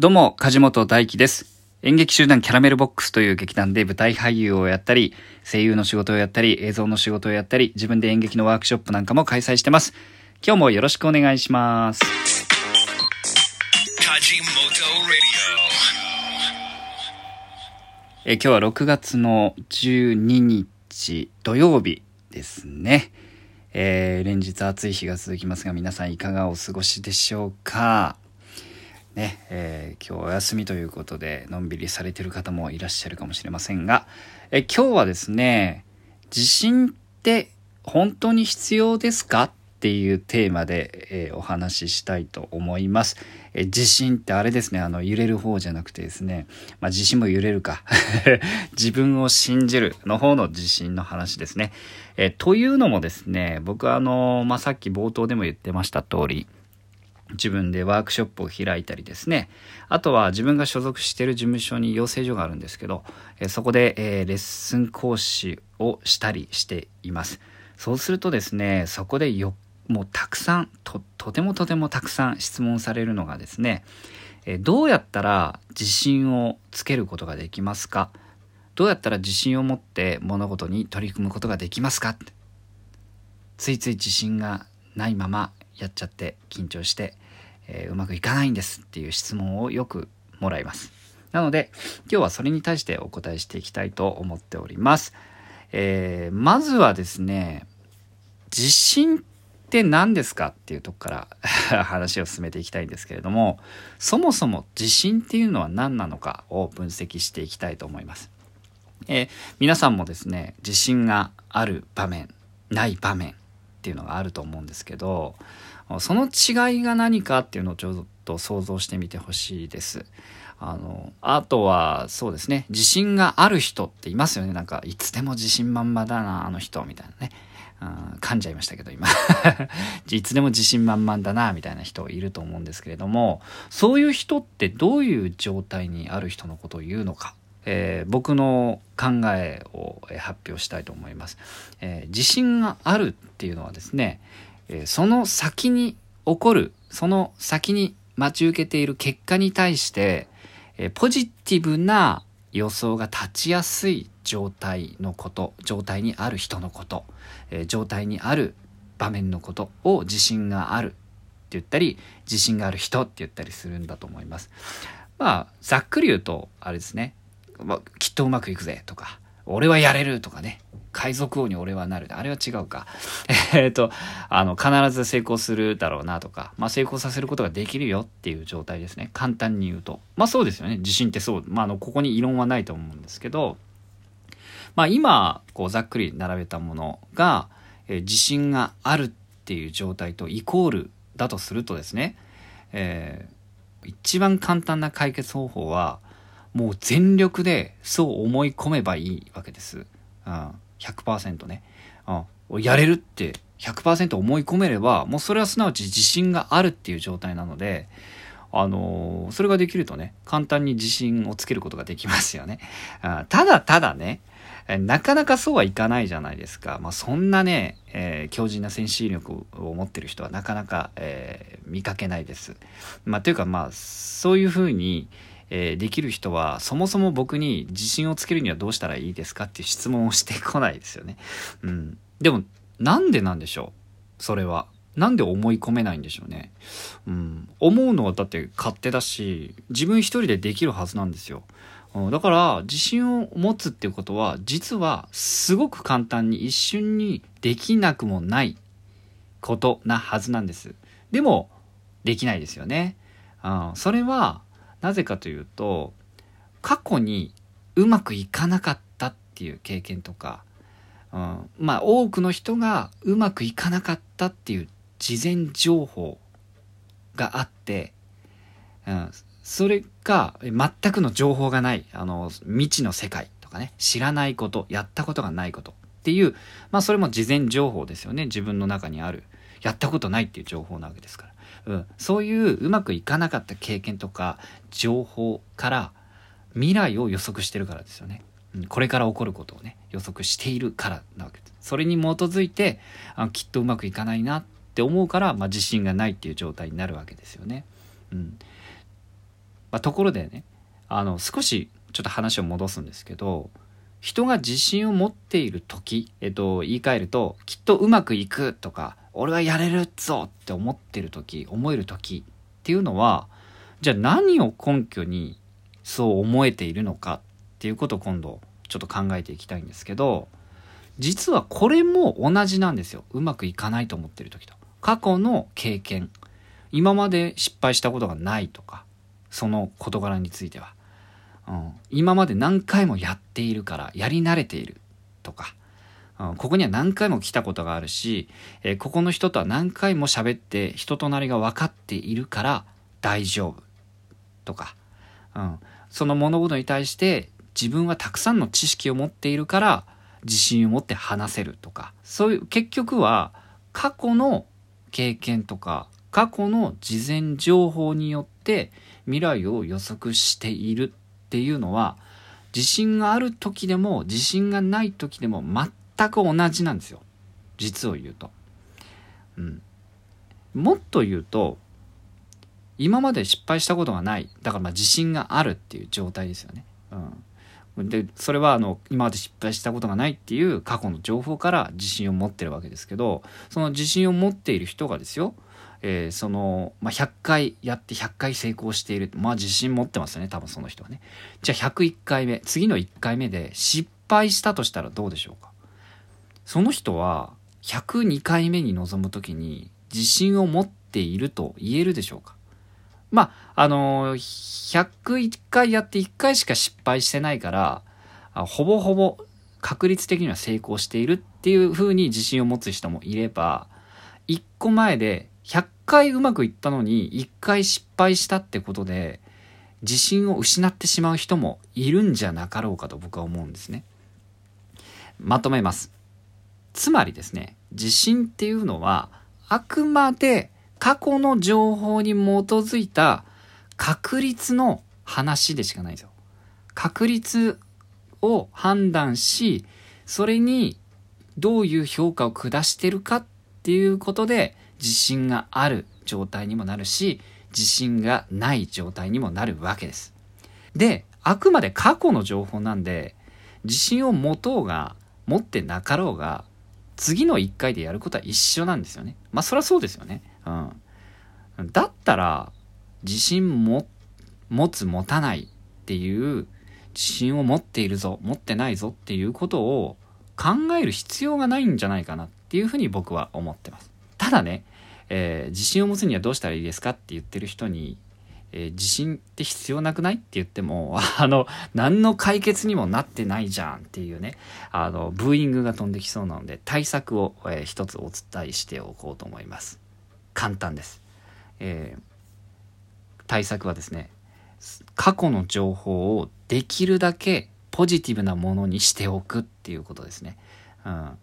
どうも、梶本大輝です。演劇集団キャラメルボックスという劇団で舞台俳優をやったり、声優の仕事をやったり、映像の仕事をやったり、自分で演劇のワークショップなんかも開催してます。今日もよろしくお願いします。え今日は6月の12日土曜日ですね。えー連日暑い日が続きますが皆さんいかがお過ごしでしょうか？ね、えー今日お休みということでのんびりされてる方もいらっしゃるかもしれませんが、え今日はですね、地震って本当に必要ですかっていうテーマで、えーお話ししたいと思います。え地震ってあれですね、あの揺れる方じゃなくてですね、まあ地震も揺れるか。自分を信じるの方の地震の話ですね。えというのもですね、僕はあの、まあさっき冒頭でも言ってました通り、自分でワークショップを開いたりですね。あとは自分が所属している事務所に養成所があるんですけど、えーそこで、えーレッスン講師をしたりしています。そうするとですねそこでよもうたくさんととてもとてもたくさん質問されるのがですね、えーどうやったら自信をつけることができますか？どうやったら自信を持って物事に取り組むことができますか？ついつい自信がないままやっちゃって緊張して、えーうまくいかないんですっていう質問をよくもらいます。なので今日はそれに対してお答えしていきたいと思っております。えーまずはですね自信って何ですかっていうとこから 話を進めていきたいんですけれどもそもそも自信っていうのは何なのかを分析していきたいと思います。えー皆さんもですね自信がある場面ない場面っていうのがあると思うんですけどその違いが何かっていうのをちょっと想像してみてほしいです。あのあとはそうですね。自信がある人っていますよね。なんかいつでも自信満々だなあの人みたいなね。うん噛んじゃいましたけど今。いつでも自信満々だなみたいな人いると思うんですけれどもそういう人ってどういう状態にある人のことを言うのか、えー僕の考えをえ発表したいと思います、えー自信があるっていうのはですね、えその先に起こるその先に待ち受けている結果に対して、えポジティブな予想が立ちやすい状態のこと状態にある人のこと、え状態にある場面のことを自信があるって言ったり自信がある人って言ったりするんだと思います。まあざっくり言うとあれですね、まあきっとうまくいくぜとか俺はやれるとかね海賊王に俺はなる。あれは違うか。えっとあの必ず成功するだろうなとか、まあ、成功させることができるよっていう状態ですね。簡単に言うと。まあそうですよね。自信ってそう、まあ、あのここに異論はないと思うんですけど。まあ今こうざっくり並べたものが、えー自信があるっていう状態とイコールだとするとですね、えー一番簡単な解決方法はもう全力でそう思い込めばいいわけです。うん、100%ね、うん。やれるって100%思い込めればもうそれはすなわち自信があるっていう状態なので、あのーそれができるとね簡単に自信をつけることができますよね。あただただねなかなかそうはいかないじゃないですか。まあ、そんなね、えー強靭な先進力を持ってる人はなかなか、えー見かけないです。まあ、というかまあそういうふうに、えーできる人はそもそも僕に自信をつけるにはどうしたらいいですかっていう質問をしてこないですよね。うん、でもなんでなんでしょう？それは。なんで思い込めないんでしょうね。うん、思うのはだって勝手だし自分一人でできるはずなんですよ。だから自信を持つっていうことは実はすごく簡単に一瞬にできなくもないことなはずなんです。でもできないですよね。うん、それはなぜかというと過去にうまくいかなかったっていう経験とか、うん、まあ多くの人がうまくいかなかったっていう事前情報があって、うん、それが全くの情報がないあの未知の世界とかね知らないことやったことがないことっていうまあそれも事前情報ですよね。自分の中にあるやったことないっていう情報なわけですから、うん、そういううまくいかなかった経験とか情報から未来を予測してるからですよね、これから起こることをね予測しているからなわけです。それに基づいてあきっとうまくいかないなって思うから、まあ、自信がないっていう状態になるわけですよね。うん、まあ、ところでねあの少しちょっと話を戻すんですけど人が自信を持っている時、えっと、言い換えるときっとうまくいくとか俺はやれるぞって思ってる時思える時っていうのはじゃあ何を根拠にそう思えているのかっていうことを今度ちょっと考えていきたいんですけど実はこれも同じなんですよ。うまくいかないと思ってる時と。過去の経験。今まで失敗したことがないとかその事柄については、うん、今まで何回もやっているからやり慣れているとか、うん、ここには何回も来たことがあるし、えー、ここの人とは何回も喋って人となりが分かっているから大丈夫とか、うん、その物事に対して自分はたくさんの知識を持っているから自信を持って話せるとか。そういう結局は過去の経験とか過去の事前情報によって未来を予測しているっていうのは自信がある時でも自信がない時でも全く同じなんですよ実を言うと。うん、もっと言うと今まで失敗したことがないだからまあ自信があるっていう状態ですよね。うん、でそれはあの今まで失敗したことがないっていう過去の情報から自信を持ってるわけですけどその自信を持っている人がですよえー、その、まあ、100回やって100回成功している。まあ自信持ってますよね、多分その人はね。じゃあ101回目、次の1回目で失敗したとしたらどうでしょうか？その人は102回目に臨む時に自信を持っていると言えるでしょうか？まあ、あのー、101回やって1回しか失敗してないから、ほぼほぼ確率的には成功しているっていう風に自信を持つ人もいれば、1個前で100回うまくいったのに1回失敗したってことで自信を失ってしまう人もいるんじゃなかろうかと僕は思うんですね。まとめます。つまりですね、自信っていうのはあくまで過去の情報に基づいた確率の話でしかないですよ。確率を判断し、それにどういう評価を下してるかっっていうことで自信がある状態にもなるし、自信がない状態にもなるわけです。で、あくまで過去の情報なんで、自信を持とうが、持ってなかろうが、次の1回でやることは一緒なんですよね。まあそりゃそうですよね。うん。だったら、自信も、持つ持たないっていう自信を持っているぞ、持ってないぞっていうことを考える必要がないんじゃないかなっっていうふうに僕は思ってます。ただね、えー、自信を持つにはどうしたらいいですかって言ってる人に、えー、自信って必要なくないって言っても、あの、何の解決にもなってないじゃんっていうね、あの、ブーイングが飛んできそうなので、対策を、えー、一つお伝えしておこうと思います。簡単です。えー、対策はですね、過去の情報をできるだけポジティブなものにしておくっていうことですね。うん、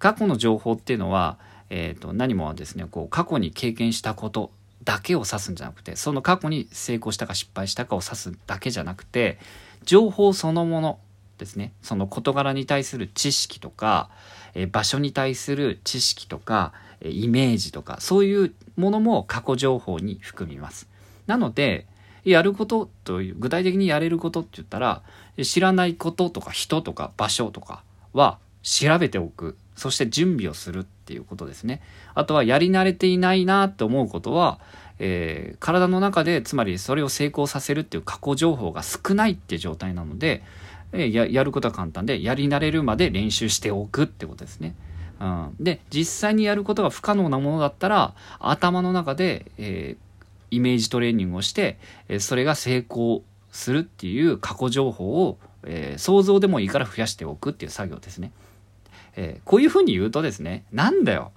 過去の情報っていうのは、えーと、何もですねこう過去に経験したことだけを指すんじゃなくてその過去に成功したか失敗したかを指すだけじゃなくて情報そのものですねその事柄に対する知識とか、えー、場所に対する知識とか、え、イメージとかそういうものも過去情報に含みます。なのでやることという具体的にやれることって言ったら知らないこととか人とか場所とかは調べておくそして準備をするっていうことですね。あとはやり慣れていないなって思うことは、えー、体の中でつまりそれを成功させるっていう過去情報が少ないっていう状態なので、えー、ややることは簡単でやり慣れるまで練習しておくってことですね。うん、で実際にやることが不可能なものだったら頭の中で、えー、イメージトレーニングをして、えそれが成功するっていう過去情報を、え想像でもいいから増やしておくっていう作業ですね。えー、こういうふうに言うとですね、なんだよ。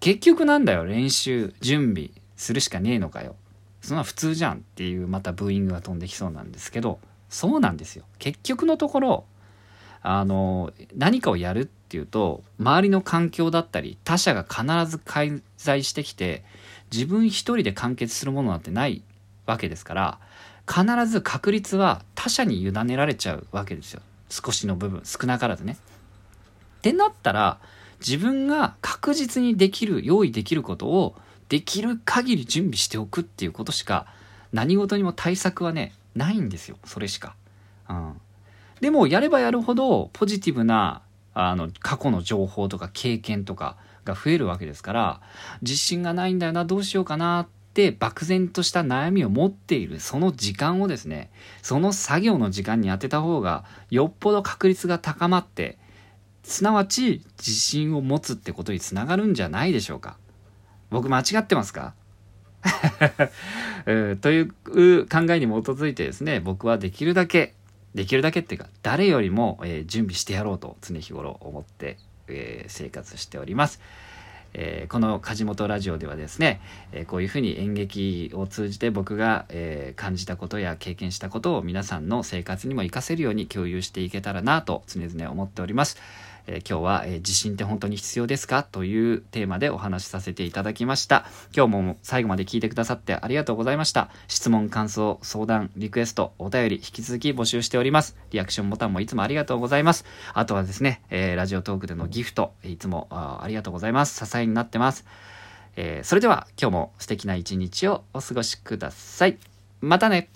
結局なんだよ、練習、準備するしかねえのかよ。そんな普通じゃんっていうまたブーイングが飛んできそうなんですけど、そうなんですよ。結局のところ、あの、何かをやるっていうと、周りの環境だったり、他者が必ず介在してきて、自分一人で完結するものなんてないわけですから、必ず確率は他者に委ねられちゃうわけですよ。少しの部分、少なからずね。ってなったら、自分が確実にできる、用意できることをできる限り準備しておくっていうことしか何事にも対策はね、ないんですよそれしか。うん、でもやればやるほどポジティブなあの過去の情報とか経験とかが増えるわけですから自信がないんだよなどうしようかなって漠然とした悩みを持っているその時間をですねその作業の時間に当てた方がよっぽど確率が高まってすなわち自信を持つってことにつながるんじゃないでしょうか？僕間違ってますか？という考えに基づいてですね僕はできるだけできるだけっていうか誰よりも、えー、準備してやろうと常日頃思って、えー、生活しております。えー、この梶本ラジオではですね、えー、こういうふうに演劇を通じて僕が、えー、感じたことや経験したことを皆さんの生活にも活かせるように共有していけたらなと常々思っております。えー、今日は、えー、自信って本当に必要ですか？というテーマでお話しさせていただきました。今日も最後まで聞いてくださってありがとうございました。質問、感想、相談、リクエスト、お便り、引き続き募集しております。リアクションボタンもいつもありがとうございます。あとはですね、えー、ラジオトークでのギフト、いつもあありがとうございます。支えになってます。えー、それでは今日も素敵な一日をお過ごしください。またね